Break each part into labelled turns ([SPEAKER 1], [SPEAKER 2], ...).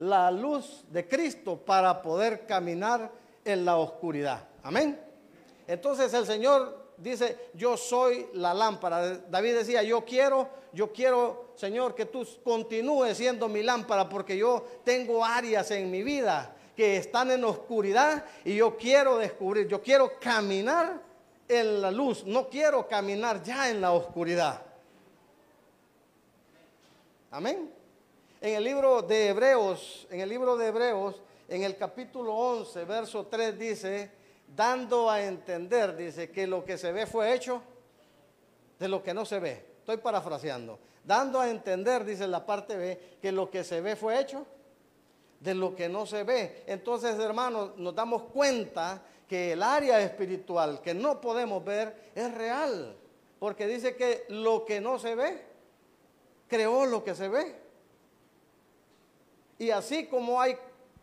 [SPEAKER 1] la luz de Cristo para poder caminar en la oscuridad. Amén. Entonces el Señor dice, yo soy la lámpara. David decía, yo quiero, yo quiero, Señor, que tú continúes siendo mi lámpara porque yo tengo áreas en mi vida que están en oscuridad y yo quiero descubrir, yo quiero caminar en la luz, no quiero caminar ya en la oscuridad. Amén. En el libro de Hebreos, en el libro de Hebreos, en el capítulo 11, verso 3 dice, dando a entender, dice, que lo que se ve fue hecho de lo que no se ve. Estoy parafraseando. Dando a entender, dice la parte B, que lo que se ve fue hecho de lo que no se ve. Entonces, hermanos, nos damos cuenta que el área espiritual que no podemos ver es real. Porque dice que lo que no se ve, creó lo que se ve. Y así como hay,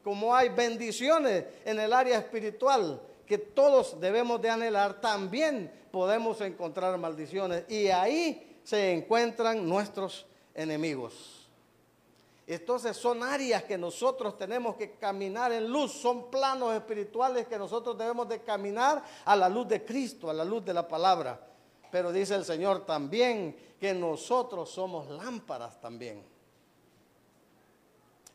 [SPEAKER 1] como hay bendiciones en el área espiritual que todos debemos de anhelar, también podemos encontrar maldiciones. Y ahí se encuentran nuestros enemigos. Entonces son áreas que nosotros tenemos que caminar en luz, son planos espirituales que nosotros debemos de caminar a la luz de Cristo, a la luz de la palabra. Pero dice el Señor también que nosotros somos lámparas también.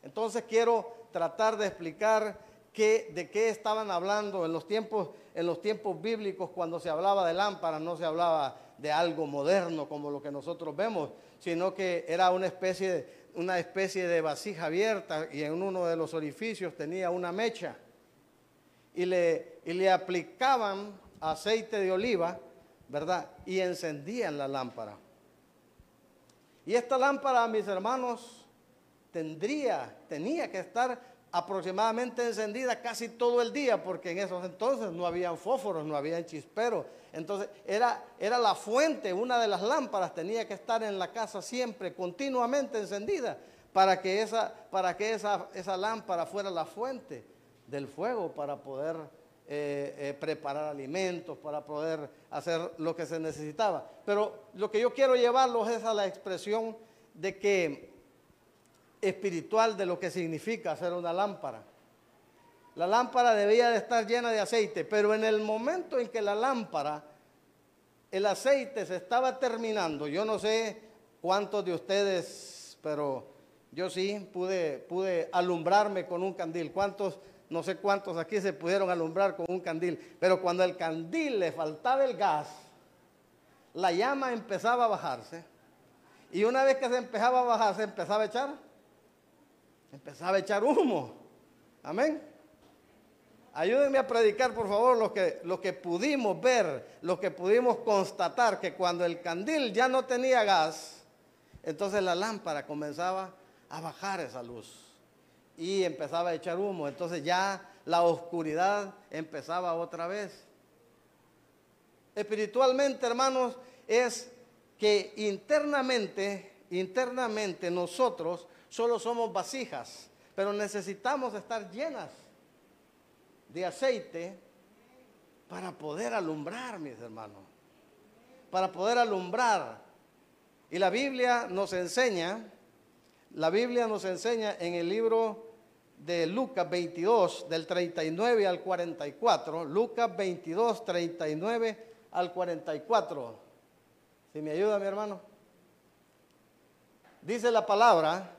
[SPEAKER 1] Entonces quiero tratar de explicar de qué estaban hablando en los tiempos en los tiempos bíblicos cuando se hablaba de lámparas no se hablaba de algo moderno como lo que nosotros vemos, sino que era una especie de una especie de vasija abierta y en uno de los orificios tenía una mecha y le, y le aplicaban aceite de oliva, ¿verdad? Y encendían la lámpara. Y esta lámpara, mis hermanos, tendría, tenía que estar aproximadamente encendida casi todo el día, porque en esos entonces no habían fósforos, no habían chisperos. Entonces era, era la fuente, una de las lámparas tenía que estar en la casa siempre, continuamente encendida, para que esa, para que esa, esa lámpara fuera la fuente del fuego para poder eh, eh, preparar alimentos, para poder hacer lo que se necesitaba. Pero lo que yo quiero llevarlos es a la expresión de que espiritual de lo que significa hacer una lámpara. La lámpara debía de estar llena de aceite, pero en el momento en que la lámpara, el aceite se estaba terminando, yo no sé cuántos de ustedes, pero yo sí pude, pude alumbrarme con un candil. ¿Cuántos, no sé cuántos aquí se pudieron alumbrar con un candil? Pero cuando el candil le faltaba el gas, la llama empezaba a bajarse. Y una vez que se empezaba a bajar, se empezaba a echar empezaba a echar humo. Amén. Ayúdenme a predicar, por favor, lo que, lo que pudimos ver, lo que pudimos constatar, que cuando el candil ya no tenía gas, entonces la lámpara comenzaba a bajar esa luz y empezaba a echar humo. Entonces ya la oscuridad empezaba otra vez. Espiritualmente, hermanos, es que internamente, internamente nosotros solo somos vasijas, pero necesitamos estar llenas de aceite para poder alumbrar, mis hermanos, para poder alumbrar. Y la Biblia nos enseña, la Biblia nos enseña en el libro de Lucas 22, del 39 al 44, Lucas 22, 39 al 44. Si me ayuda, mi hermano. Dice la palabra,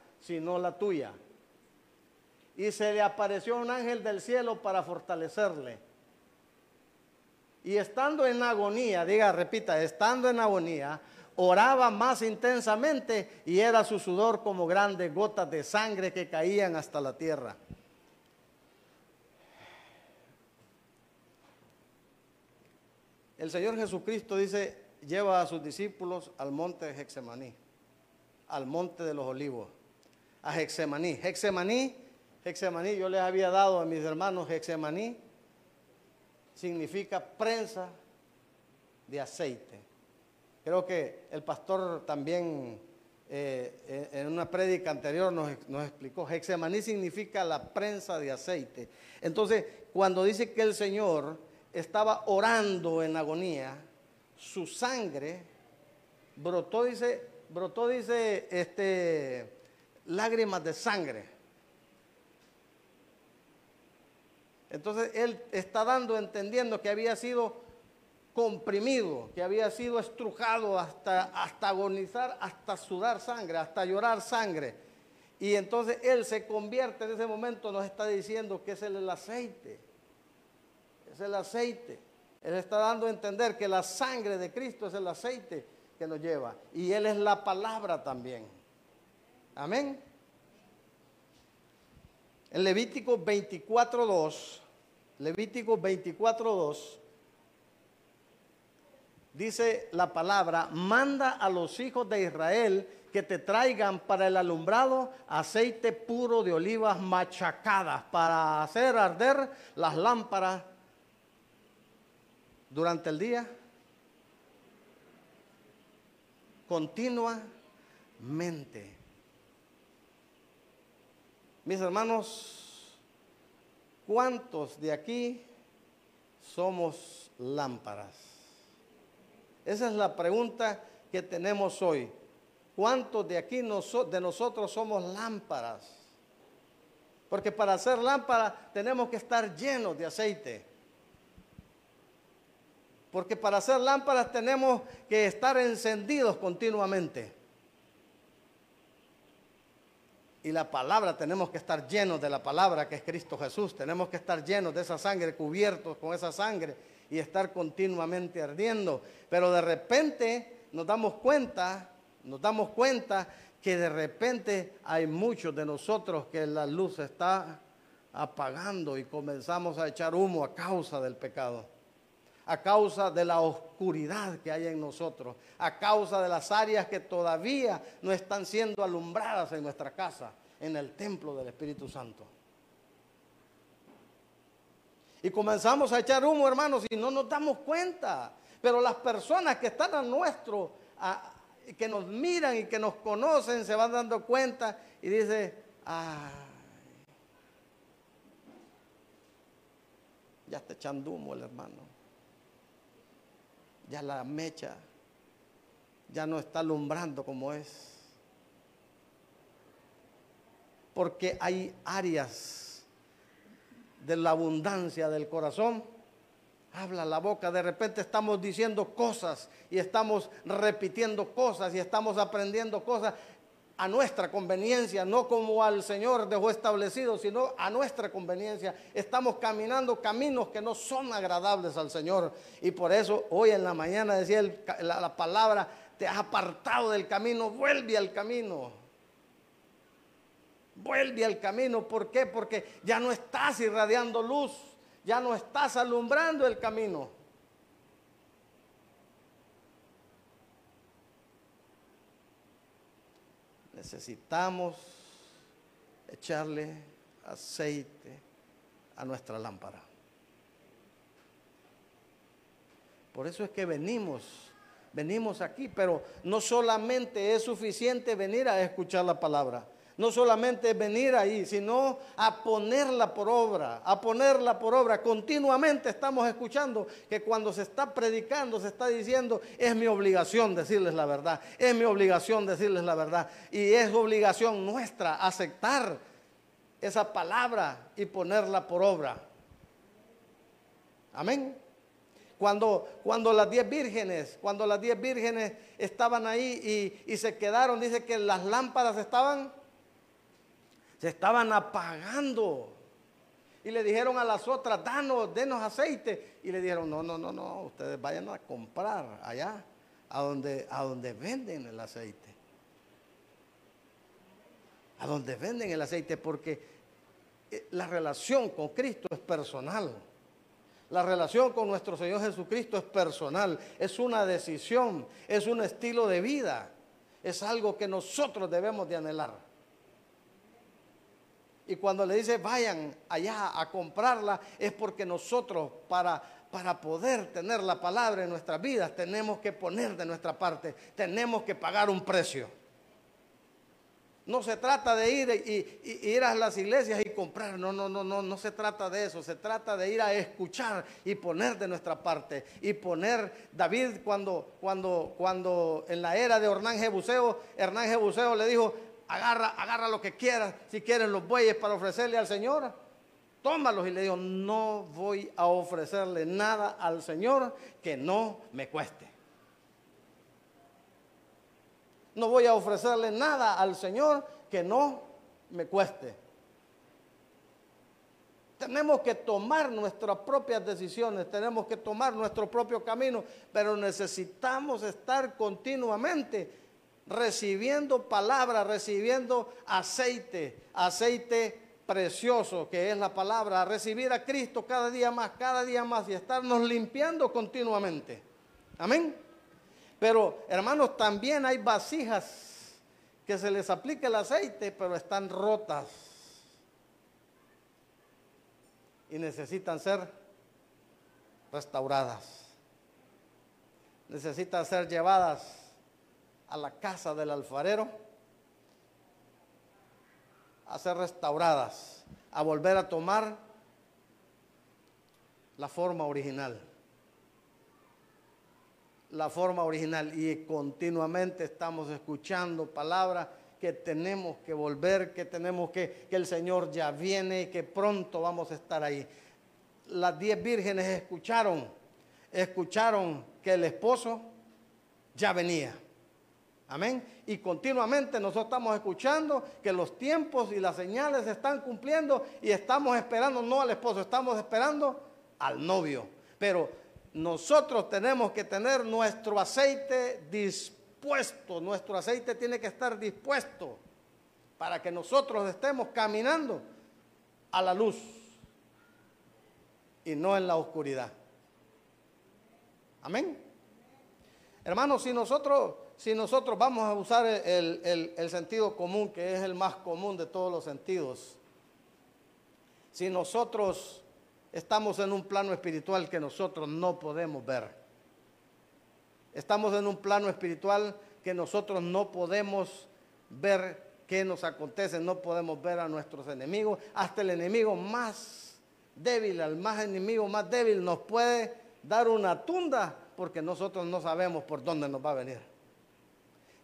[SPEAKER 1] sino la tuya. Y se le apareció un ángel del cielo para fortalecerle. Y estando en agonía, diga, repita, estando en agonía, oraba más intensamente y era su sudor como grandes gotas de sangre que caían hasta la tierra. El Señor Jesucristo dice, lleva a sus discípulos al monte de Hexemaní, al monte de los olivos a Hexemaní. Hexemaní Hexemaní, yo les había dado a mis hermanos Hexemaní, significa prensa de aceite. Creo que el pastor también eh, en una prédica anterior nos, nos explicó, Hexemaní significa la prensa de aceite. Entonces, cuando dice que el Señor estaba orando en agonía, su sangre brotó, dice, brotó, dice, este, lágrimas de sangre. Entonces él está dando, entendiendo que había sido comprimido, que había sido estrujado hasta, hasta agonizar, hasta sudar sangre, hasta llorar sangre. Y entonces él se convierte en ese momento, nos está diciendo que es el aceite. Es el aceite. Él está dando a entender que la sangre de Cristo es el aceite que nos lleva. Y Él es la palabra también. Amén. En Levítico 24.2, Levítico 24.2, dice la palabra, manda a los hijos de Israel que te traigan para el alumbrado aceite puro de olivas machacadas para hacer arder las lámparas durante el día, continuamente. Mis hermanos, ¿cuántos de aquí somos lámparas? Esa es la pregunta que tenemos hoy. ¿Cuántos de aquí de nosotros somos lámparas? Porque para ser lámpara tenemos que estar llenos de aceite. Porque para hacer lámparas tenemos que estar encendidos continuamente. Y la palabra, tenemos que estar llenos de la palabra que es Cristo Jesús. Tenemos que estar llenos de esa sangre, cubiertos con esa sangre y estar continuamente ardiendo. Pero de repente nos damos cuenta, nos damos cuenta que de repente hay muchos de nosotros que la luz está apagando y comenzamos a echar humo a causa del pecado a causa de la oscuridad que hay en nosotros, a causa de las áreas que todavía no están siendo alumbradas en nuestra casa, en el templo del Espíritu Santo. Y comenzamos a echar humo, hermanos, y no nos damos cuenta. Pero las personas que están a nuestro, que nos miran y que nos conocen, se van dando cuenta y dice, ay, ya está echando humo el hermano ya la mecha ya no está alumbrando como es. Porque hay áreas de la abundancia del corazón. Habla la boca, de repente estamos diciendo cosas y estamos repitiendo cosas y estamos aprendiendo cosas a nuestra conveniencia, no como al Señor dejó establecido, sino a nuestra conveniencia. Estamos caminando caminos que no son agradables al Señor. Y por eso hoy en la mañana decía la, la palabra, te has apartado del camino, vuelve al camino. Vuelve al camino. ¿Por qué? Porque ya no estás irradiando luz, ya no estás alumbrando el camino. Necesitamos echarle aceite a nuestra lámpara. Por eso es que venimos, venimos aquí, pero no solamente es suficiente venir a escuchar la palabra no solamente venir ahí, sino a ponerla por obra, a ponerla por obra. Continuamente estamos escuchando que cuando se está predicando, se está diciendo, es mi obligación decirles la verdad, es mi obligación decirles la verdad. Y es obligación nuestra aceptar esa palabra y ponerla por obra. Amén. Cuando, cuando las diez vírgenes, cuando las diez vírgenes estaban ahí y, y se quedaron, dice que las lámparas estaban se estaban apagando. Y le dijeron a las otras, danos, denos aceite. Y le dijeron, no, no, no, no, ustedes vayan a comprar allá, a donde, a donde venden el aceite. A donde venden el aceite, porque eh, la relación con Cristo es personal. La relación con nuestro Señor Jesucristo es personal, es una decisión, es un estilo de vida, es algo que nosotros debemos de anhelar. Y cuando le dice vayan allá a comprarla, es porque nosotros para, para poder tener la palabra en nuestras vidas tenemos que poner de nuestra parte, tenemos que pagar un precio. No se trata de ir y, ir a las iglesias y comprar. No, no, no, no, no se trata de eso. Se trata de ir a escuchar y poner de nuestra parte. Y poner, David cuando, cuando, cuando en la era de Hernán Jebuseo, Hernán Jebuseo le dijo, agarra, agarra lo que quieras, si quieren los bueyes para ofrecerle al Señor. Tómalos y le dijo, no voy a ofrecerle nada al Señor que no me cueste. No voy a ofrecerle nada al Señor que no me cueste. Tenemos que tomar nuestras propias decisiones, tenemos que tomar nuestro propio camino, pero necesitamos estar continuamente recibiendo palabra, recibiendo aceite, aceite precioso que es la palabra, recibir a Cristo cada día más, cada día más y estarnos limpiando continuamente. Amén. Pero hermanos, también hay vasijas que se les aplica el aceite, pero están rotas. Y necesitan ser restauradas. Necesitan ser llevadas a la casa del alfarero a ser restauradas, a volver a tomar la forma original la forma original y continuamente estamos escuchando palabras que tenemos que volver, que tenemos que, que el Señor ya viene y que pronto vamos a estar ahí. Las diez vírgenes escucharon, escucharon que el esposo ya venía. Amén. Y continuamente nosotros estamos escuchando que los tiempos y las señales se están cumpliendo y estamos esperando no al esposo, estamos esperando al novio. Pero nosotros tenemos que tener nuestro aceite dispuesto, nuestro aceite tiene que estar dispuesto para que nosotros estemos caminando a la luz y no en la oscuridad. Amén. Hermanos, si nosotros, si nosotros vamos a usar el, sentido común, que es el más común de todos los sentidos, si nosotros estamos en un plano espiritual que nosotros no podemos ver. Estamos en un plano espiritual que nosotros no podemos ver qué nos acontece, no podemos ver a nuestros enemigos. Hasta el enemigo más débil, al más enemigo más débil nos puede dar una tunda porque nosotros no sabemos por dónde nos va a venir.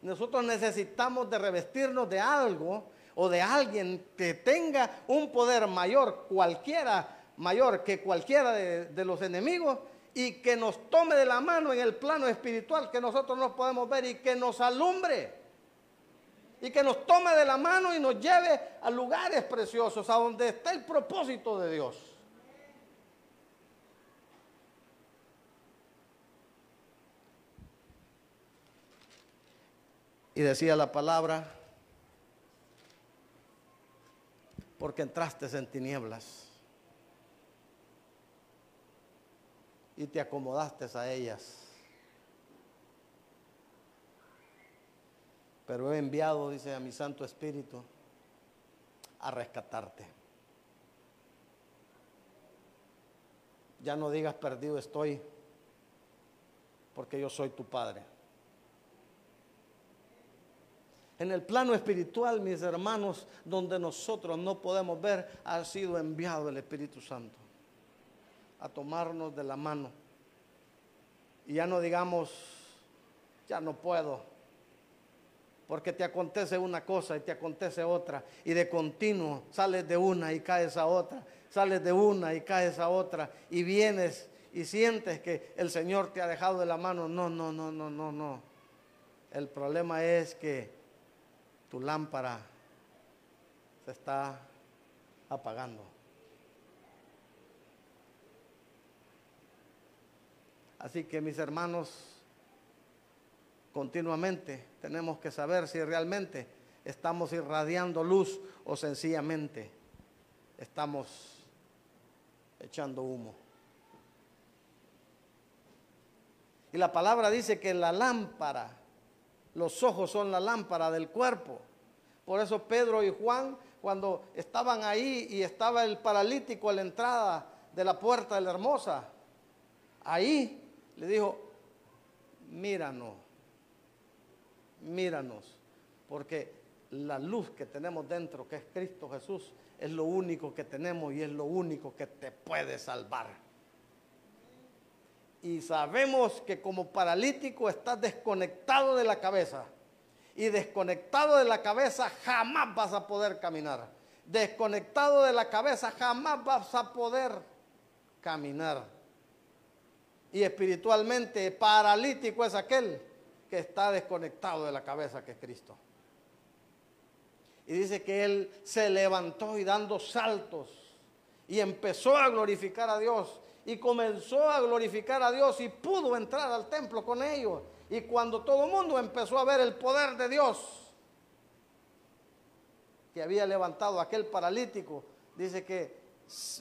[SPEAKER 1] Nosotros necesitamos de revestirnos de algo o de alguien que tenga un poder mayor, cualquiera mayor que cualquiera de, los enemigos y que nos tome de la mano en el plano espiritual que nosotros no podemos ver y que nos alumbre y que nos tome de la mano y nos lleve a lugares preciosos, a donde está el propósito de Dios. Y decía la palabra, porque entraste en tinieblas y te acomodaste a ellas. Pero he enviado, dice a mi Santo Espíritu, a rescatarte. Ya no digas perdido estoy, porque yo soy tu Padre. En el plano espiritual, mis hermanos, donde nosotros no podemos ver, ha sido enviado el Espíritu Santo a tomarnos de la mano. Y ya no digamos, ya no puedo, porque te acontece una cosa y te acontece otra, y de continuo sales de una y caes a otra, sales de una y caes a otra, y vienes y sientes que el Señor te ha dejado de la mano. No, no, no, no, no, no. El problema es que tu lámpara se está apagando. Así que mis hermanos, continuamente tenemos que saber si realmente estamos irradiando luz o sencillamente estamos echando humo. Y la palabra dice que la lámpara, los ojos son la lámpara del cuerpo. Por eso Pedro y Juan cuando estaban ahí y estaba el paralítico a la entrada de la puerta de la hermosa, ahí le dijo, míranos, míranos, porque la luz que tenemos dentro, que es Cristo Jesús, es lo único que tenemos y es lo único que te puede salvar. Y sabemos que como paralítico estás desconectado de la cabeza. Y desconectado de la cabeza jamás vas a poder caminar. Desconectado de la cabeza jamás vas a poder caminar. Y espiritualmente paralítico es aquel que está desconectado de la cabeza que es Cristo. Y dice que él se levantó y dando saltos y empezó a glorificar a Dios y comenzó a glorificar a Dios y pudo entrar al templo con ellos. Y cuando todo el mundo empezó a ver el poder de Dios que había levantado aquel paralítico, dice que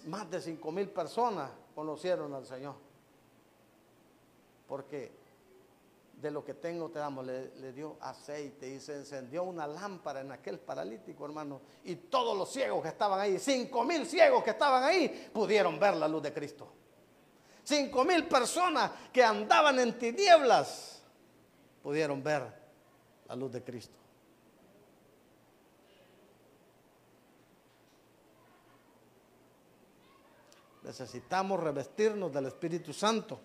[SPEAKER 1] más de cinco mil personas conocieron al Señor. Porque de lo que tengo te damos. Le, dio aceite y se encendió una lámpara en aquel paralítico, hermano. Y todos los ciegos que estaban ahí, cinco mil ciegos que estaban ahí, pudieron ver la luz de Cristo. Cinco mil personas que andaban en tinieblas, pudieron ver la luz de Cristo. Necesitamos revestirnos del Espíritu Santo.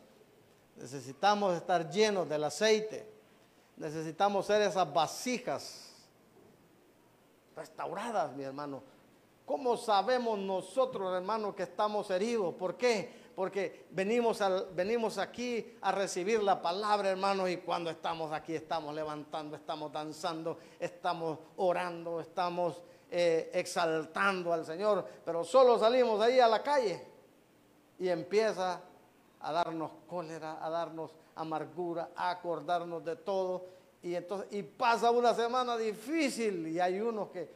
[SPEAKER 1] Necesitamos estar llenos del aceite. Necesitamos ser esas vasijas restauradas, mi hermano. ¿Cómo sabemos nosotros, hermano, que estamos heridos? ¿Por qué? Porque venimos, venimos aquí a recibir la palabra, hermano, y cuando estamos aquí estamos levantando, estamos danzando, estamos orando, estamos eh, exaltando al Señor, pero solo salimos ahí a la calle y empieza a darnos cólera, a darnos amargura, a acordarnos de todo. Y, entonces, y pasa una semana difícil y hay unos que,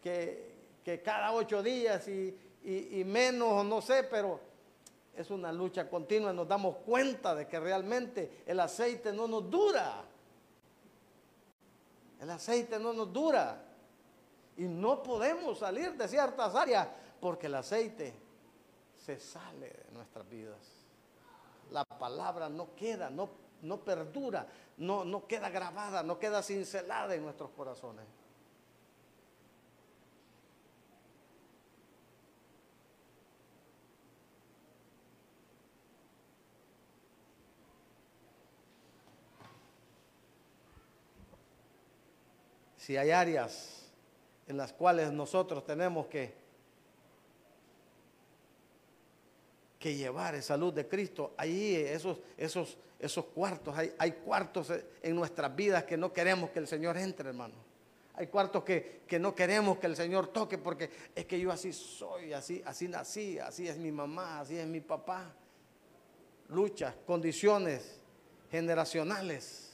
[SPEAKER 1] que, cada ocho días y, y, menos, no sé, pero es una lucha continua. Nos damos cuenta de que realmente el aceite no nos dura. El aceite no nos dura. Y no podemos salir de ciertas áreas porque el aceite se sale de nuestras vidas la palabra no queda, no, no perdura, no, no queda grabada, no queda cincelada en nuestros corazones. Si hay áreas en las cuales nosotros tenemos que que llevar esa luz de Cristo. Ahí esos, esos, esos cuartos, hay, hay cuartos en nuestras vidas que no queremos que el Señor entre, hermano. Hay cuartos que, que, no queremos que el Señor toque porque es que yo así soy, así, así nací, así es mi mamá, así es mi papá. Luchas, condiciones generacionales,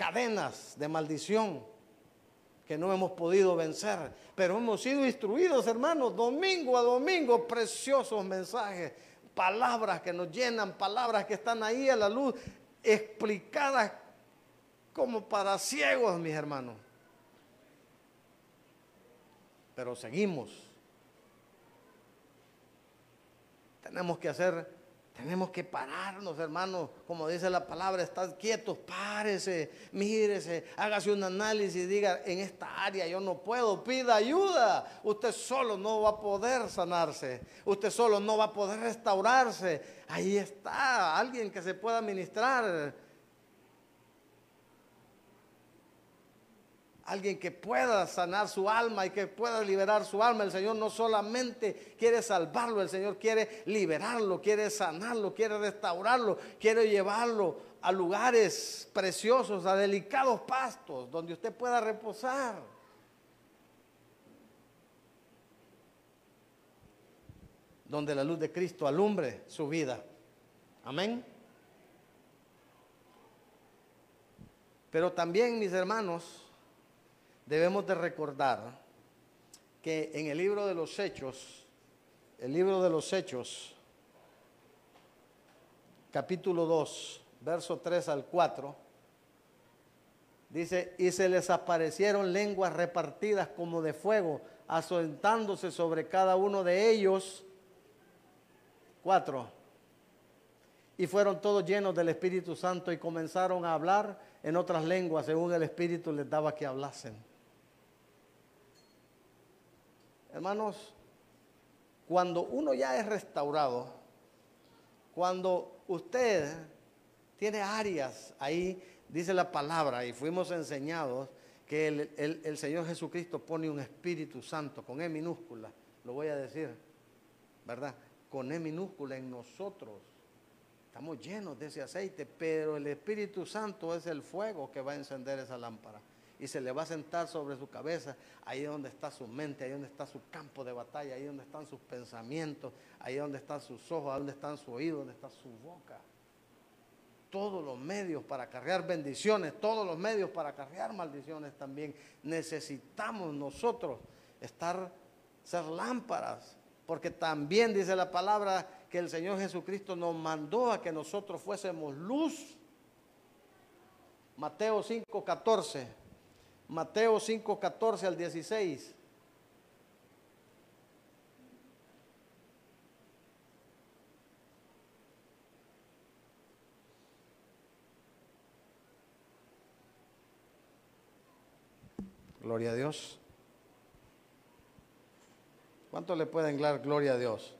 [SPEAKER 1] cadenas de maldición que no hemos podido vencer, pero hemos sido instruidos, hermanos, domingo a domingo, preciosos mensajes, palabras que nos llenan, palabras que están ahí a la luz, explicadas como para ciegos, mis hermanos. Pero seguimos. Tenemos que hacer tenemos que pararnos, hermanos. Como dice la palabra, estad quietos, párese, mírese, hágase un análisis diga, en esta área yo no puedo, pida ayuda. Usted solo no va a poder sanarse. Usted solo no va a poder restaurarse. Ahí está, alguien que se pueda ministrar alguien que pueda sanar su alma y que pueda liberar su alma. El Señor no solamente quiere salvarlo, el Señor quiere liberarlo, quiere sanarlo, quiere restaurarlo, quiere llevarlo a lugares preciosos, a delicados pastos, donde usted pueda reposar. Donde la luz de Cristo alumbre su vida. Amén. Pero también, mis hermanos, debemos de recordar que en el libro de los Hechos, el libro de los Hechos, capítulo 2, verso 3 al 4, Dice, y se les aparecieron lenguas repartidas como de fuego, asentándose sobre cada uno de ellos. Cuatro. Y fueron todos llenos del Espíritu Santo y comenzaron a hablar en otras lenguas según el Espíritu les daba que hablasen. Hermanos, cuando uno ya es restaurado, cuando usted tiene áreas ahí, dice la palabra, y fuimos enseñados que el, Señor Jesucristo pone un Espíritu Santo con E minúscula, lo voy a decir, ¿verdad? Con E minúscula en nosotros. Estamos llenos de ese aceite, pero el Espíritu Santo es el fuego que va a encender esa lámpara y se le va a sentar sobre su cabeza, ahí donde está su mente, ahí donde está su campo de batalla, ahí donde están sus pensamientos, ahí donde están sus ojos, ahí donde están su oído, donde está su boca. Todos los medios para cargar bendiciones, todos los medios para cargar maldiciones también. Necesitamos nosotros estar, ser lámparas, porque también dice la palabra que el Señor Jesucristo nos mandó a que nosotros fuésemos luz. Mateo 5, 14. Mateo 5, 14 al 16. Gloria a Dios. ¿Cuánto le pueden dar gloria a Dios?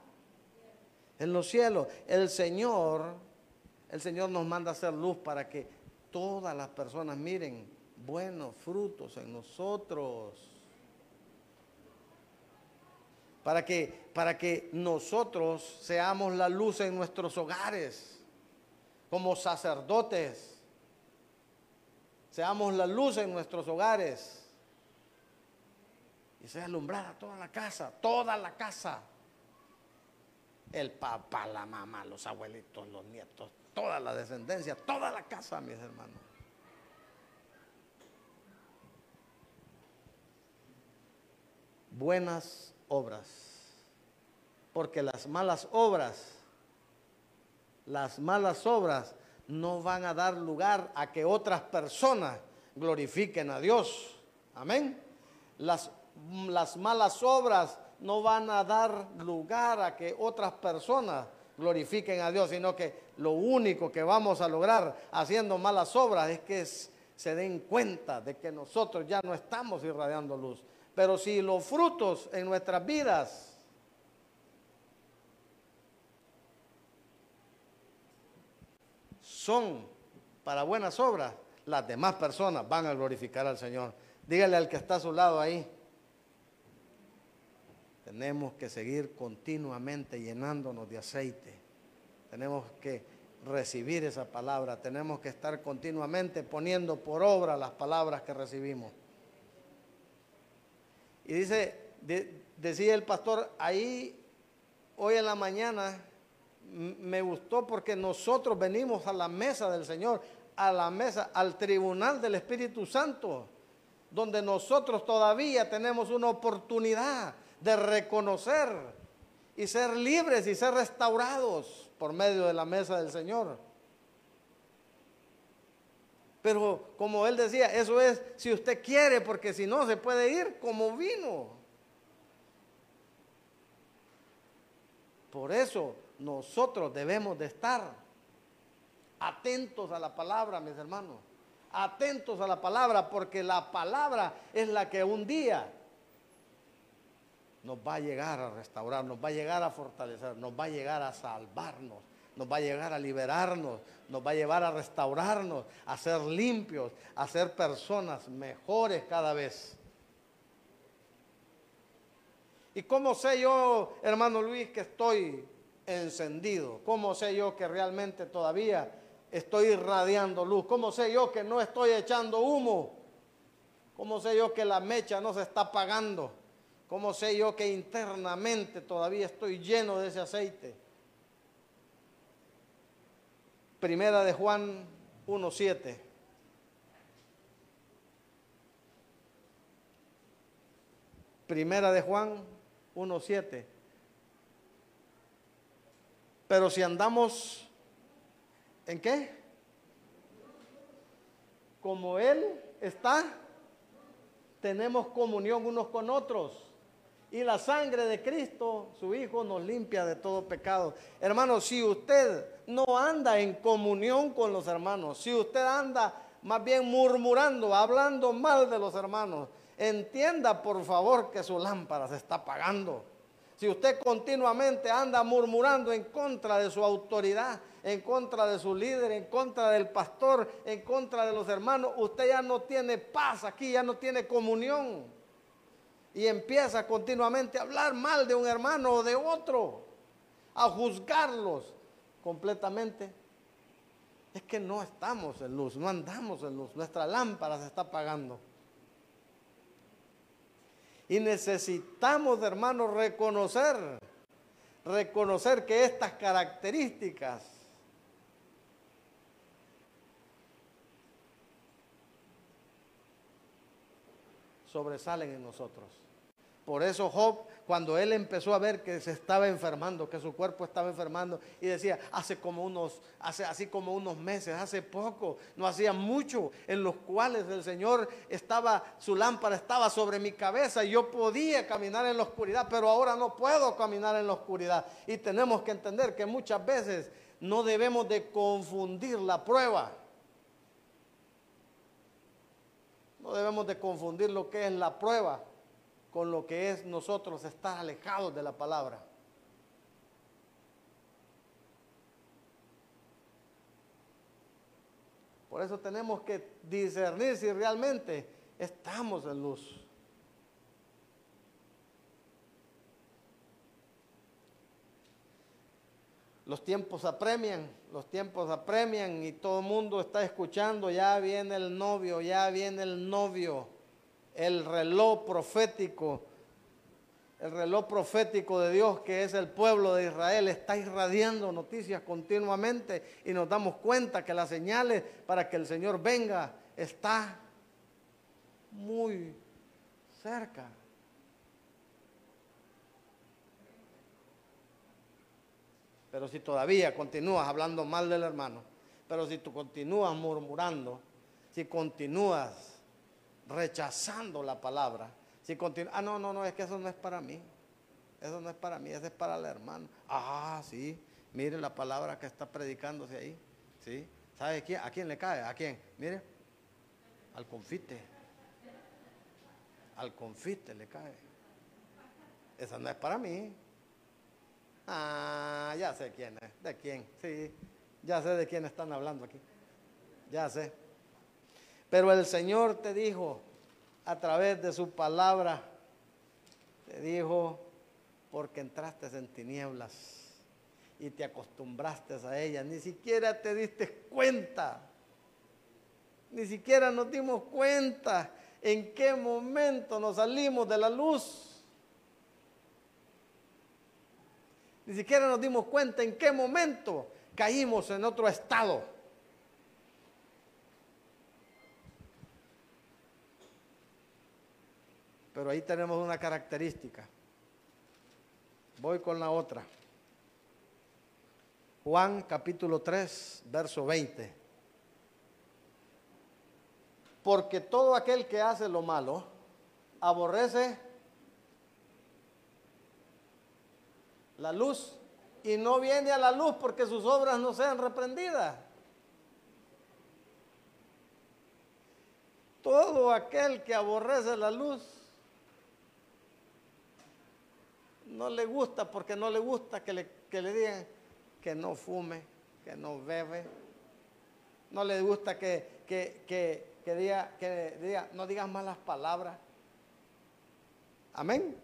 [SPEAKER 1] en los cielos. El Señor, el Señor nos manda hacer luz para que todas las personas miren buenos frutos en nosotros. Para que, para que nosotros seamos la luz en nuestros hogares, como sacerdotes. Seamos la luz en nuestros hogares. Y sea alumbrada toda la casa, toda la casa el papá, la mamá, los abuelitos, los nietos, toda la descendencia, toda la casa, mis hermanos. Buenas obras. Porque las malas obras, las malas obras no van a dar lugar a que otras personas glorifiquen a Dios. Amén. Las, las malas obras no van a dar lugar a que otras personas glorifiquen a Dios, sino que lo único que vamos a lograr haciendo malas obras es que se den cuenta de que nosotros ya no estamos irradiando luz. Pero si los frutos en nuestras vidas son para buenas obras, las demás personas van a glorificar al Señor. Dígale al que está a su lado ahí, tenemos que seguir continuamente llenándonos de aceite. Tenemos que recibir esa palabra. Tenemos que estar continuamente poniendo por obra las palabras que recibimos. Y dice, decía el pastor, ahí hoy en la mañana me gustó porque nosotros venimos a la mesa del Señor, a la mesa, al tribunal del Espíritu Santo, donde nosotros todavía tenemos una oportunidad de reconocer y ser libres y ser restaurados por medio de la mesa del Señor. Pero como él decía, eso es si usted quiere, porque si no se puede ir como vino. Por eso nosotros debemos de estar atentos a la palabra, mis hermanos. Atentos a la palabra, porque la palabra es la que un día nos va a llegar a restaurar, nos va a llegar a fortalecer, nos va a llegar a salvarnos, nos va a llegar a liberarnos, nos va a llevar a restaurarnos, a ser limpios, a ser personas mejores cada vez. ¿Y cómo sé yo, hermano Luis, que estoy encendido? ¿Cómo sé yo que realmente todavía estoy irradiando luz? ¿Cómo sé yo que no estoy echando humo? ¿Cómo sé yo que la mecha no se está apagando? ¿Cómo sé yo que internamente todavía estoy lleno de ese aceite? Primera de Juan 1.7. Primera de Juan 1.7. Pero si andamos, ¿en qué? Como Él está, tenemos comunión unos con otros. Y la sangre de Cristo, su Hijo, nos limpia de todo pecado. Hermanos, si usted no anda en comunión con los hermanos, si usted anda más bien murmurando, hablando mal de los hermanos, entienda por favor que su lámpara se está apagando. Si usted continuamente anda murmurando en contra de su autoridad, en contra de su líder, en contra del pastor, en contra de los hermanos, usted ya no tiene paz aquí, ya no tiene comunión. Y empieza continuamente a hablar mal de un hermano o de otro, a juzgarlos completamente. Es que no estamos en luz, no andamos en luz, nuestra lámpara se está apagando. Y necesitamos, hermanos, reconocer, reconocer que estas características sobresalen en nosotros. Por eso Job, cuando él empezó a ver que se estaba enfermando, que su cuerpo estaba enfermando, y decía, hace como unos, hace así como unos meses, hace poco, no hacía mucho, en los cuales el Señor estaba, su lámpara estaba sobre mi cabeza y yo podía caminar en la oscuridad, pero ahora no puedo caminar en la oscuridad. Y tenemos que entender que muchas veces no debemos de confundir la prueba No debemos de confundir lo que es la prueba con lo que es nosotros estar alejados de la palabra. Por eso tenemos que discernir si realmente estamos en luz. Los tiempos apremian, los tiempos apremian y todo el mundo está escuchando, ya viene el novio, ya viene el novio, el reloj profético, el reloj profético de Dios que es el pueblo de Israel está irradiando noticias continuamente y nos damos cuenta que las señales para que el Señor venga está muy cerca. Pero si todavía continúas hablando mal del hermano, pero si tú continúas murmurando, si continúas rechazando la palabra, si continúas, ah, no, no, no, es que eso no es para mí, eso no es para mí, eso es para el hermano. Ah, sí, mire la palabra que está predicándose ahí, ¿sí? ¿Sabe quién? ¿A quién le cae? ¿A quién? Mire, al confite, al confite le cae. Esa no es para mí. Ah, ya sé quién es. ¿De quién? Sí, ya sé de quién están hablando aquí. Ya sé. Pero el Señor te dijo a través de su palabra, te dijo, porque entraste en tinieblas y te acostumbraste a ella, ni siquiera te diste cuenta, ni siquiera nos dimos cuenta en qué momento nos salimos de la luz. Ni siquiera nos dimos cuenta en qué momento caímos en otro estado. Pero ahí tenemos una característica. Voy con la otra. Juan capítulo 3, verso 20. Porque todo aquel que hace lo malo aborrece la luz y no viene a la luz porque sus obras no sean reprendidas. Todo aquel que aborrece la luz no le gusta porque no le gusta que le, le digan que no fume, que no bebe. No le gusta que, que, que, diga, que diga, no digas malas palabras. Amén.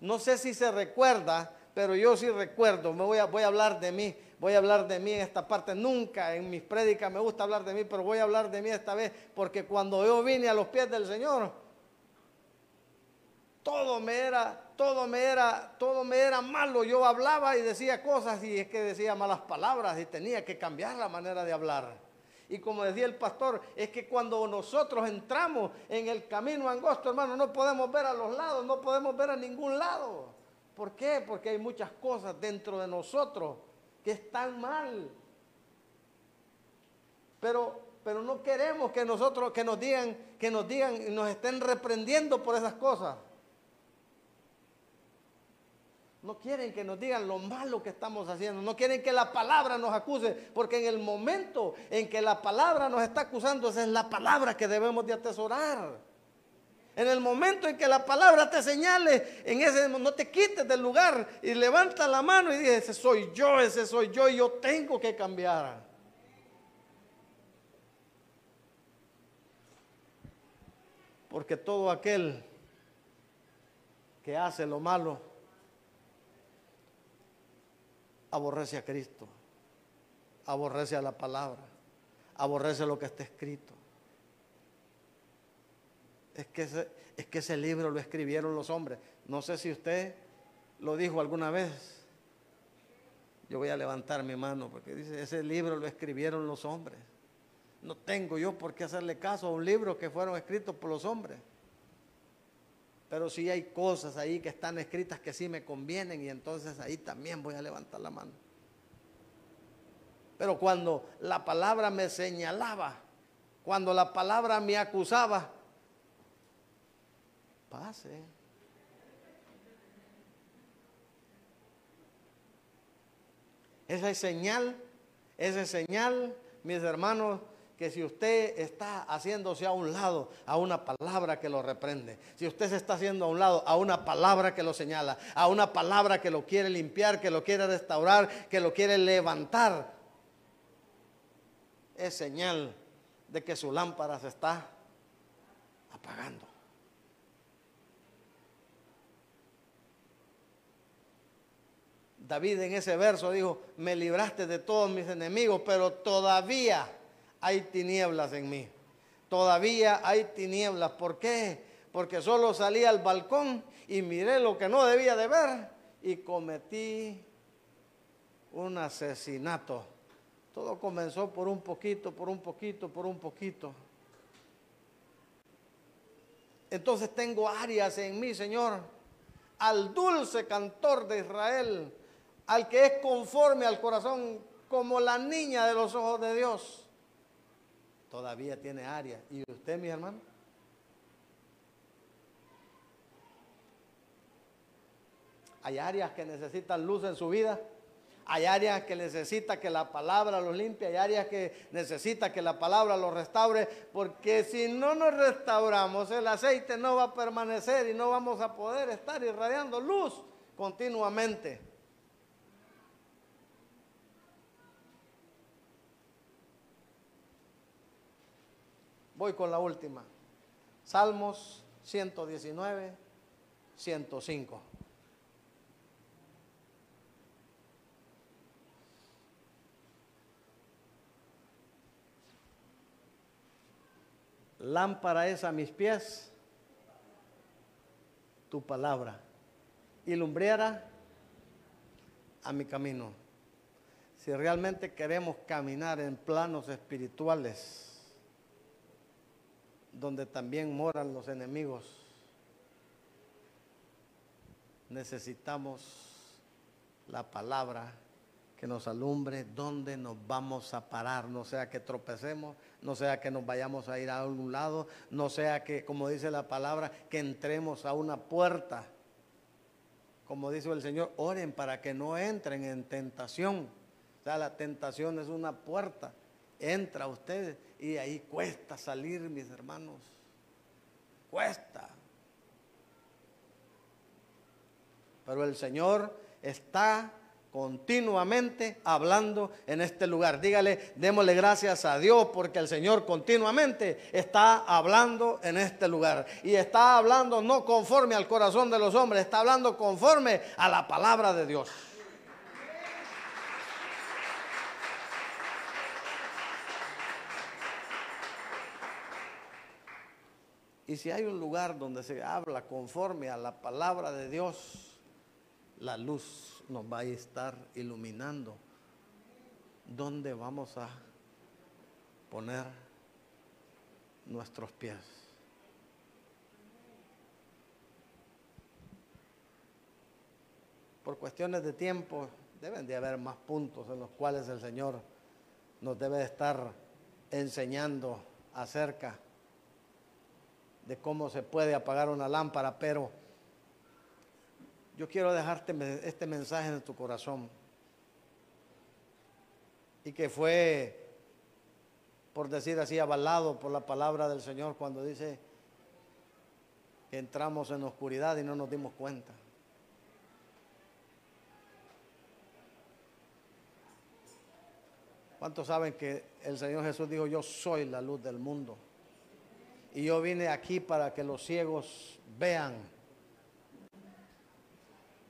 [SPEAKER 1] No sé si se recuerda pero yo sí recuerdo, me voy a, voy a hablar de mí, voy a hablar de mí en esta parte. Nunca en mis prédicas me gusta hablar de mí, pero voy a hablar de mí esta vez, porque cuando yo vine a los pies del Señor, todo me era, todo me era, todo me era malo. Yo hablaba y decía cosas y es que decía malas palabras y tenía que cambiar la manera de hablar. Y como decía el pastor, es que cuando nosotros entramos en el camino angosto, hermano, no podemos ver a los lados, no podemos ver a ningún lado. ¿Por qué? Porque hay muchas cosas dentro de nosotros que están mal. Pero, pero no queremos que nosotros, que nos digan, que nos digan y nos estén reprendiendo por esas cosas. No quieren que nos digan lo malo que estamos haciendo. No quieren que la palabra nos acuse. Porque en el momento en que la palabra nos está acusando, esa es la palabra que debemos de atesorar. En el momento en que la palabra te señale, en ese no te quites del lugar y levanta la mano y dices, ese soy yo, ese soy yo y yo tengo que cambiar. Porque todo aquel que hace lo malo, aborrece a Cristo, aborrece a la palabra, aborrece lo que está escrito. Es que, ese, es que ese libro lo escribieron los hombres. No sé si usted lo dijo alguna vez. Yo voy a levantar mi mano porque dice, ese libro lo escribieron los hombres. No tengo yo por qué hacerle caso a un libro que fueron escritos por los hombres. Pero sí hay cosas ahí que están escritas que sí me convienen y entonces ahí también voy a levantar la mano. Pero cuando la palabra me señalaba, cuando la palabra me acusaba, pase. Esa es señal, esa es señal, mis hermanos, que si usted está haciéndose a un lado a una palabra que lo reprende, si usted se está haciendo a un lado a una palabra que lo señala, a una palabra que lo quiere limpiar, que lo quiere restaurar, que lo quiere levantar, es señal de que su lámpara se está apagando. David en ese verso dijo, me libraste de todos mis enemigos, pero todavía hay tinieblas en mí. Todavía hay tinieblas. ¿Por qué? Porque solo salí al balcón y miré lo que no debía de ver y cometí un asesinato. Todo comenzó por un poquito, por un poquito, por un poquito. Entonces tengo áreas en mí, Señor, al dulce cantor de Israel, al que es conforme al corazón como la niña de los ojos de Dios todavía tiene áreas. ¿Y usted, mi hermano? Hay áreas que necesitan luz en su vida. Hay áreas que necesita que la palabra los limpie. Hay áreas que necesita que la palabra los restaure. Porque si no nos restauramos, el aceite no va a permanecer y no vamos a poder estar irradiando luz continuamente. Voy con la última. Salmos 119, 105. Lámpara es a mis pies tu palabra y lumbrera a mi camino. Si realmente queremos caminar en planos espirituales, donde también moran los enemigos. Necesitamos la palabra que nos alumbre dónde nos vamos a parar, no sea que tropecemos, no sea que nos vayamos a ir a algún lado, no sea que, como dice la palabra, que entremos a una puerta. Como dice el Señor, oren para que no entren en tentación. O sea, la tentación es una puerta entra usted y ahí cuesta salir, mis hermanos. Cuesta. Pero el Señor está continuamente hablando en este lugar. Dígale, démosle gracias a Dios porque el Señor continuamente está hablando en este lugar. Y está hablando no conforme al corazón de los hombres, está hablando conforme a la palabra de Dios. Y si hay un lugar donde se habla conforme a la palabra de Dios, la luz nos va a estar iluminando dónde vamos a poner nuestros pies. Por cuestiones de tiempo, deben de haber más puntos en los cuales el Señor nos debe estar enseñando acerca de cómo se puede apagar una lámpara, pero yo quiero dejarte este mensaje en tu corazón. Y que fue, por decir así, avalado por la palabra del Señor cuando dice que entramos en oscuridad y no nos dimos cuenta. ¿Cuántos saben que el Señor Jesús dijo, yo soy la luz del mundo? Y yo vine aquí para que los ciegos vean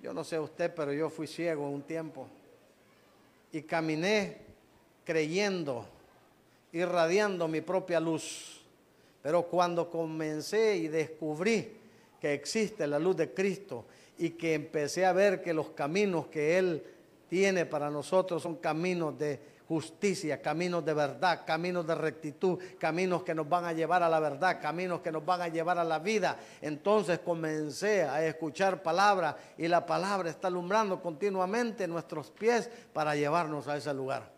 [SPEAKER 1] yo no sé usted, pero yo fui ciego un tiempo y caminé creyendo, irradiando mi propia luz. Pero cuando comencé y descubrí que existe la luz de Cristo y que empecé a ver que los caminos que Él tiene para nosotros son caminos de justicia, caminos de verdad, caminos de rectitud, caminos que nos van a llevar a la verdad, caminos que nos van a llevar a la vida. Entonces comencé a escuchar palabra y la palabra está alumbrando continuamente nuestros pies para llevarnos a ese lugar.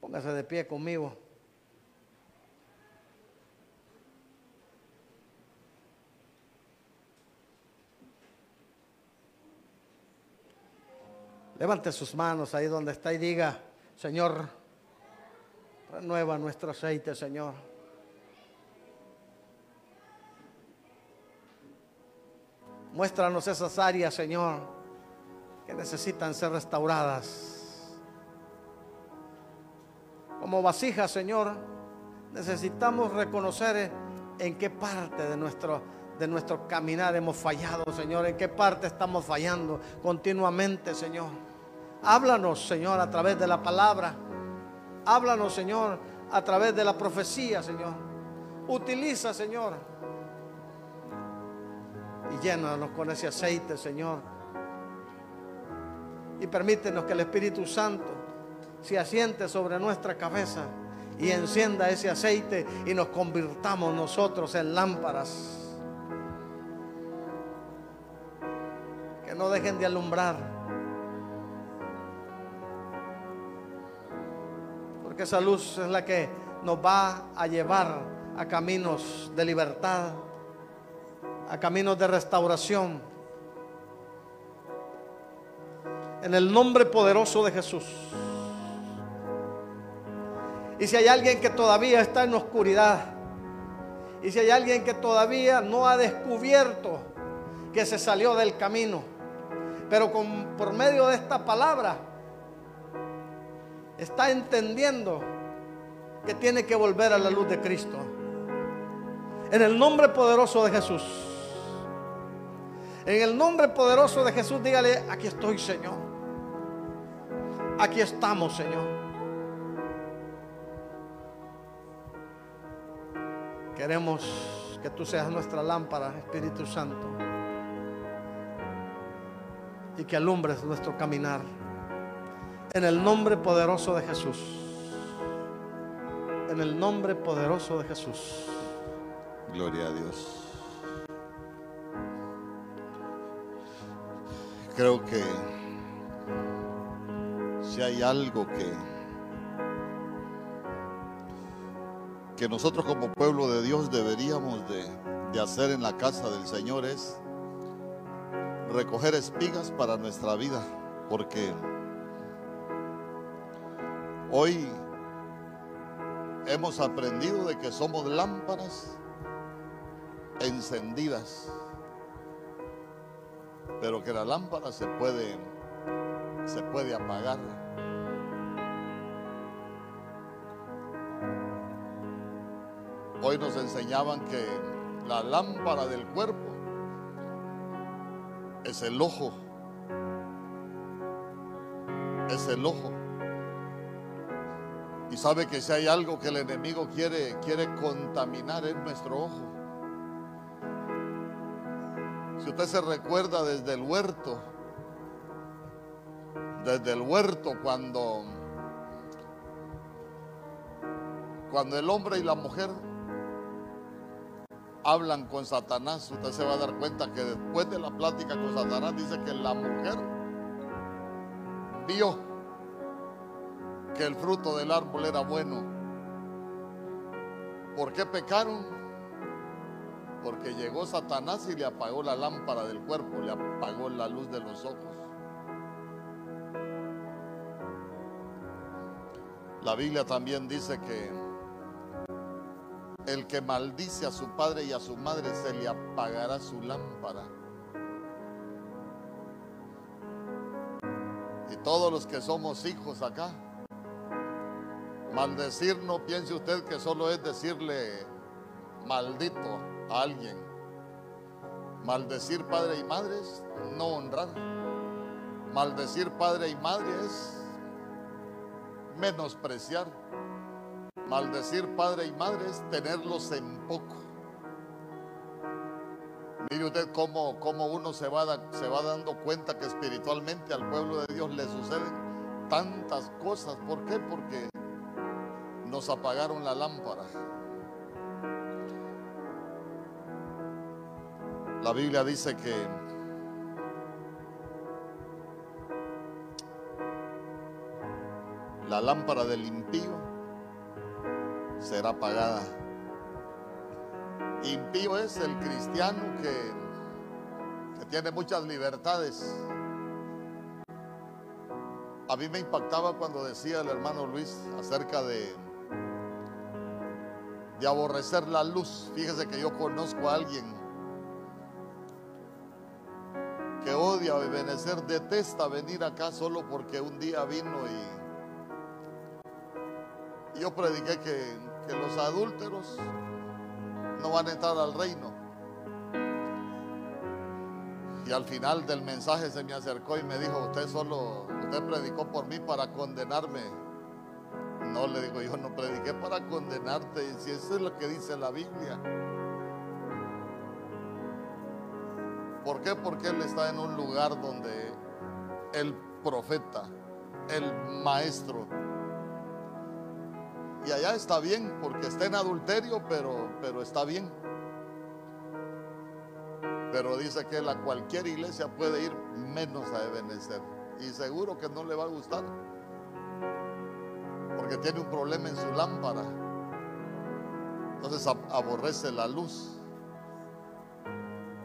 [SPEAKER 1] Póngase de pie conmigo. Levante sus manos ahí donde está y diga, Señor, renueva nuestro aceite, Señor. Muéstranos esas áreas, Señor, que necesitan ser restauradas. Como vasijas, Señor, necesitamos reconocer en qué parte de nuestro de nuestro caminar hemos fallado, Señor, en qué parte estamos fallando continuamente, Señor. Háblanos, Señor, a través de la palabra. Háblanos, Señor, a través de la profecía, Señor. Utiliza, Señor. Y llénanos con ese aceite, Señor. Y permítenos que el Espíritu Santo se asiente sobre nuestra cabeza y encienda ese aceite y nos convirtamos nosotros en lámparas. Que no dejen de alumbrar porque esa luz es la que nos va a llevar a caminos de libertad, a caminos de restauración. En el nombre poderoso de Jesús. Y si hay alguien que todavía está en oscuridad, y si hay alguien que todavía no ha descubierto que se salió del camino, pero con, por medio de esta palabra, está entendiendo que tiene que volver a la luz de Cristo. En el nombre poderoso de Jesús. En el nombre poderoso de Jesús, dígale, aquí estoy, Señor. Aquí estamos, Señor. Queremos que tú seas nuestra lámpara, Espíritu Santo. Y que alumbres nuestro caminar. En el nombre poderoso de Jesús. En el nombre poderoso de Jesús.
[SPEAKER 2] Gloria a Dios. Creo que si hay algo que que nosotros como pueblo de Dios deberíamos de, de hacer en la casa del Señor es recoger espigas para nuestra vida, porque Hoy hemos aprendido de que somos lámparas encendidas pero que la lámpara se puede se puede apagar. Hoy nos enseñaban que la lámpara del cuerpo es el ojo. Es el ojo. Y sabe que si hay algo que el enemigo quiere, quiere contaminar es nuestro ojo. Si usted se recuerda desde el huerto, desde el huerto cuando cuando el hombre y la mujer hablan con Satanás, usted se va a dar cuenta que después de la plática con Satanás dice que la mujer vio que el fruto del árbol era bueno. ¿Por qué pecaron? Porque llegó Satanás y le apagó la lámpara del cuerpo, le apagó la luz de los ojos. La Biblia también dice que el que maldice a su padre y a su madre se le apagará su lámpara. Y todos los que somos hijos acá, maldecir no piense usted que solo es decirle maldito a alguien. Maldecir padre y madre es no honrar. Maldecir padre y madre es menospreciar. Maldecir padre y madre es tenerlos en poco. Mire usted cómo, cómo uno se va, se va dando cuenta que espiritualmente al pueblo de Dios le suceden tantas cosas. ¿Por qué? Porque nos apagaron la lámpara. La Biblia dice que la lámpara del impío será apagada. Impío es el cristiano que, que tiene muchas libertades. A mí me impactaba cuando decía el hermano Luis acerca de, de aborrecer la luz. Fíjese que yo conozco a alguien que odia Benecer, detesta venir acá solo porque un día vino y yo prediqué que que los adúlteros no van a entrar al reino. Y al final del mensaje se me acercó y me dijo, usted solo, usted predicó por mí para condenarme. No, le digo, yo no prediqué para condenarte, si eso es lo que dice la Biblia. ¿Por qué? Porque él está en un lugar donde el profeta, el maestro, y allá está bien, porque está en adulterio, pero, pero está bien. Pero dice que la cualquier iglesia puede ir menos a Ebenezer. Y seguro que no le va a gustar. Porque tiene un problema en su lámpara. Entonces aborrece la luz.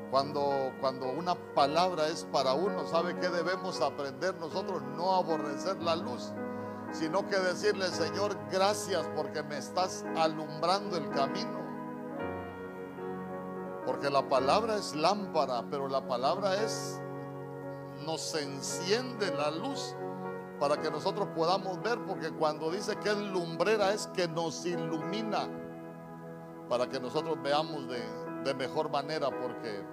[SPEAKER 2] Cuando, cuando una palabra es para uno, ¿sabe qué debemos aprender nosotros? No aborrecer la luz sino que decirle, Señor, gracias porque me estás alumbrando el camino. Porque la palabra es lámpara, pero la palabra es, nos enciende la luz para que nosotros podamos ver, porque cuando dice que es lumbrera es que nos ilumina, para que nosotros veamos de, mejor manera, porque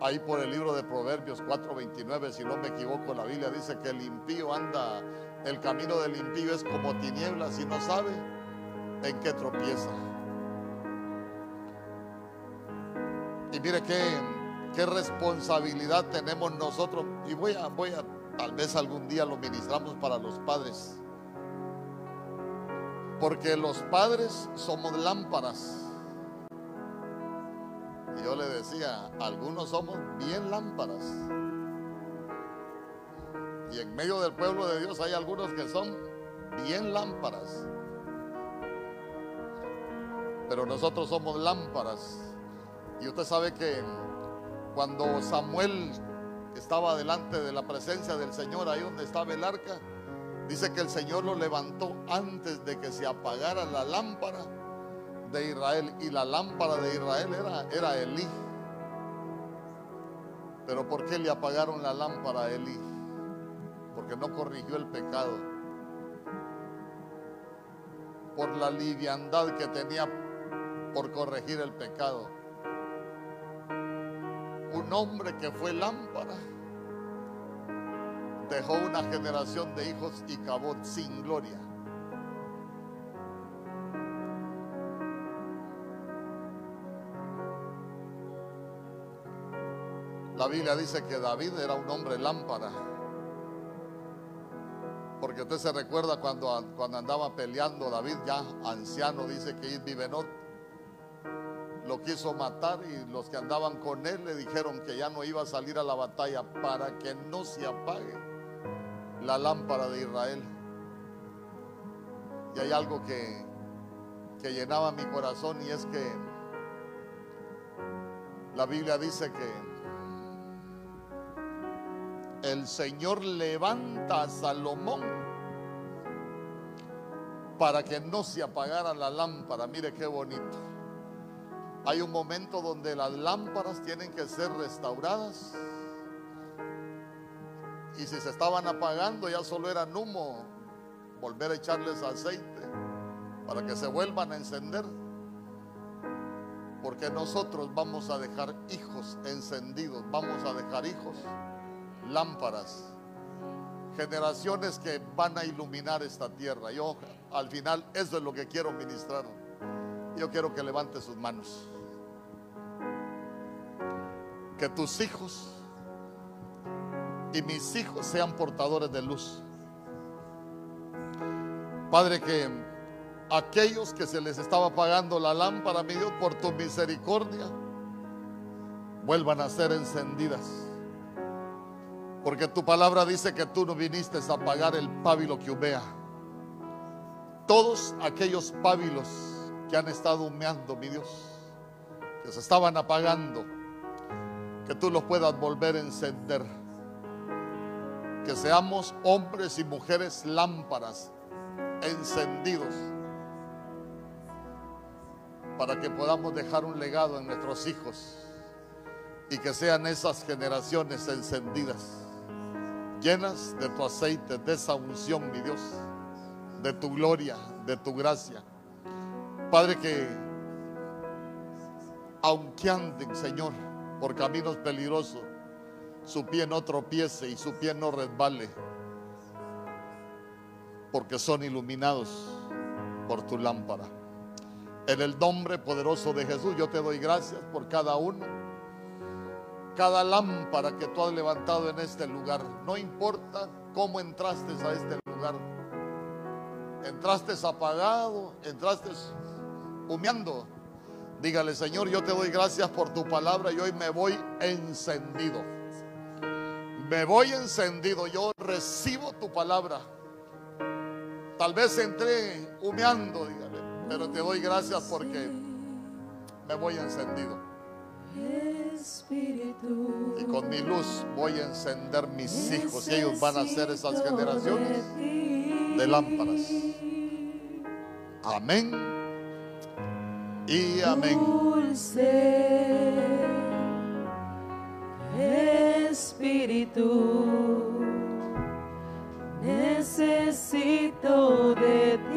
[SPEAKER 2] ahí por el libro de Proverbios 4:29, si no me equivoco, la Biblia dice que el impío anda el camino del impío es como tinieblas y no sabe en qué tropieza. Y mire qué, qué responsabilidad tenemos nosotros. Y voy a, voy a, tal vez algún día lo ministramos para los padres. Porque los padres somos lámparas. Y yo le decía, algunos somos bien lámparas. Y en medio del pueblo de Dios hay algunos que son bien lámparas. Pero nosotros somos lámparas. Y usted sabe que cuando Samuel estaba delante de la presencia del Señor, ahí donde estaba el arca, dice que el Señor lo levantó antes de que se apagara la lámpara de Israel. Y la lámpara de Israel era, era Elí. Pero ¿por qué le apagaron la lámpara a Eli? Porque no corrigió el pecado. Por la liviandad que tenía por corregir el pecado. Un hombre que fue lámpara dejó una generación de hijos y acabó sin gloria. La Biblia dice que David era un hombre lámpara. Porque usted se recuerda cuando, cuando andaba peleando David, ya anciano, dice que Vivenot quiso matar y los que andaban con él le dijeron que ya no iba a salir a la batalla para que no se apague la lámpara de Israel. Y hay algo que, que llenaba mi corazón y es que la Biblia dice que el Señor levanta a Salomón para que no se apagara la lámpara. Mire qué bonito. Hay un momento donde las lámparas tienen que ser restauradas. Y si se estaban apagando, ya solo eran humo, volver a echarles aceite para que se vuelvan a encender. Porque nosotros vamos a dejar hijos encendidos, vamos a dejar hijos lámparas, generaciones que van a iluminar esta tierra. Yo al final eso es lo que quiero ministrar. Yo quiero que levante sus manos. Que tus hijos y mis hijos sean portadores de luz. Padre, que aquellos que se les estaba apagando la lámpara, mi Dios, por tu misericordia, vuelvan a ser encendidas porque tu palabra dice que tú no viniste a apagar el pábilo que humea. Todos aquellos pábilos que han estado humeando, mi Dios, que se estaban apagando, que tú los puedas volver a encender. Que seamos hombres y mujeres lámparas encendidos para que podamos dejar un legado en nuestros hijos y que sean esas generaciones encendidas llenas de tu aceite, de esa unción, mi Dios, de tu gloria, de tu gracia. Padre, que aunque anden, Señor, por caminos peligrosos, su pie no tropiece y su pie no resbale, porque son iluminados por tu lámpara. En el nombre poderoso de Jesús, yo te doy gracias por cada uno cada lámpara que tú has levantado en este lugar. No importa cómo entraste a este lugar. Entraste apagado, entraste humeando. Dígale, Señor, yo te doy gracias por tu palabra y hoy me voy encendido. Me voy encendido, yo recibo tu palabra. Tal vez entré humeando, dígale, pero te doy gracias porque me voy encendido. Y con mi luz voy a encender mis hijos y ellos van a ser esas generaciones de lámparas. Amén y amén.
[SPEAKER 3] Espíritu, necesito de ti.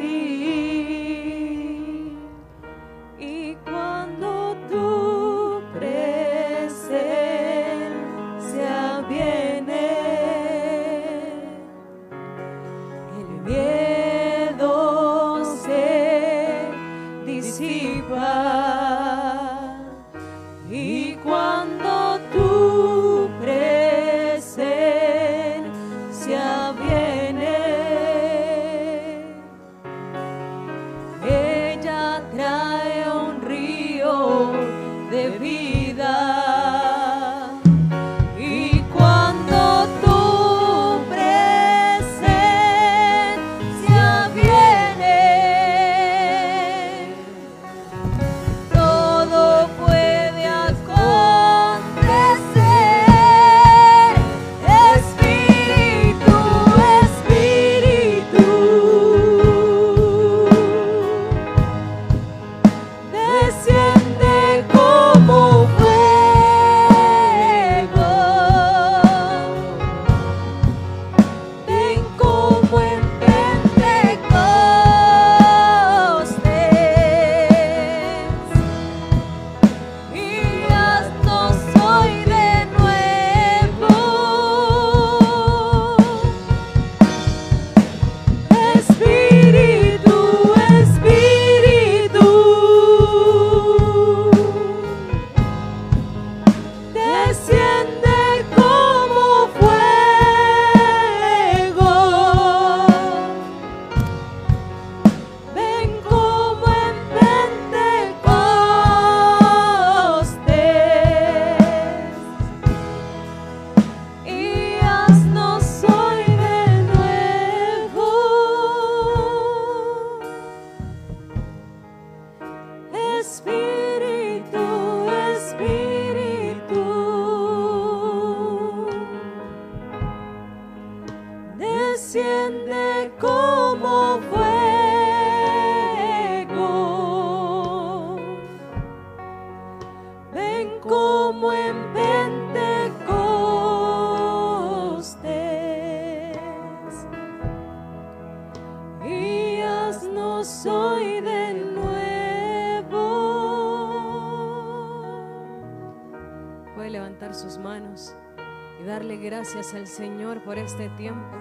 [SPEAKER 3] Gracias al Señor por este tiempo.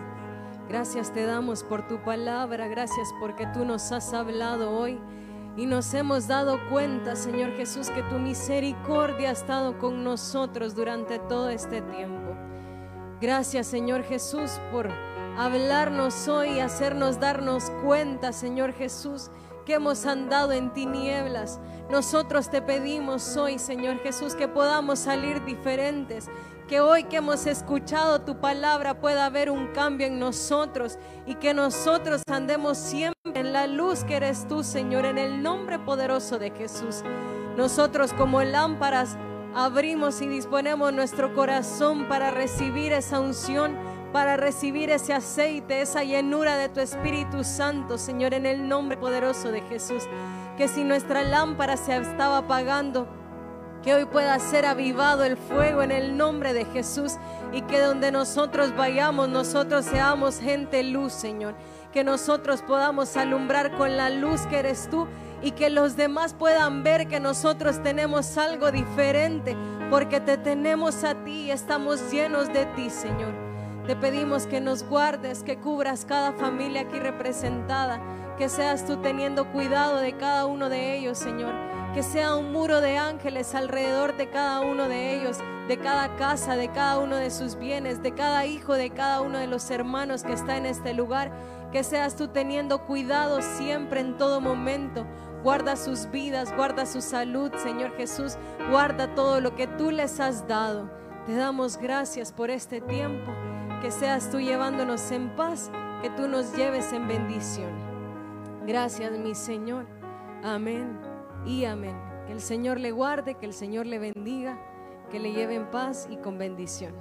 [SPEAKER 3] Gracias te damos por tu palabra, gracias porque tú nos has hablado hoy y nos hemos dado cuenta, Señor Jesús, que tu misericordia ha estado con nosotros durante todo este tiempo. Gracias, Señor Jesús, por hablarnos hoy hacernos darnos cuenta, Señor Jesús, que hemos andado en tinieblas. Nosotros te pedimos hoy, Señor Jesús, que podamos salir diferentes. Que hoy que hemos escuchado tu palabra pueda haber un cambio en nosotros y que nosotros andemos siempre en la luz que eres tú, Señor, en el nombre poderoso de Jesús. Nosotros como lámparas abrimos y disponemos nuestro corazón para recibir esa unción, para recibir ese aceite, esa llenura de tu Espíritu Santo, Señor, en el nombre poderoso de Jesús. Que si nuestra lámpara se estaba apagando, que hoy pueda ser avivado el fuego en el nombre de Jesús y que donde nosotros vayamos, nosotros seamos gente luz, Señor. Que nosotros podamos alumbrar con la luz que eres tú y que los demás puedan ver que nosotros tenemos algo diferente porque te tenemos a ti y estamos llenos de ti, Señor. Te pedimos que nos guardes, que cubras cada familia aquí representada, que seas tú teniendo cuidado de cada uno de ellos, Señor. Que sea un muro de ángeles alrededor de cada uno de ellos, de cada casa, de cada uno de sus bienes, de cada hijo, de cada uno de los hermanos que está en este lugar. Que seas tú teniendo cuidado siempre en todo momento. Guarda sus vidas, guarda su salud, Señor Jesús. Guarda todo lo que tú les has dado. Te damos gracias por este tiempo. Que seas tú llevándonos en paz, que tú nos lleves en bendición. Gracias, mi Señor. Amén y amén. Que el Señor le guarde, que el Señor le bendiga, que le lleve en paz y con bendición.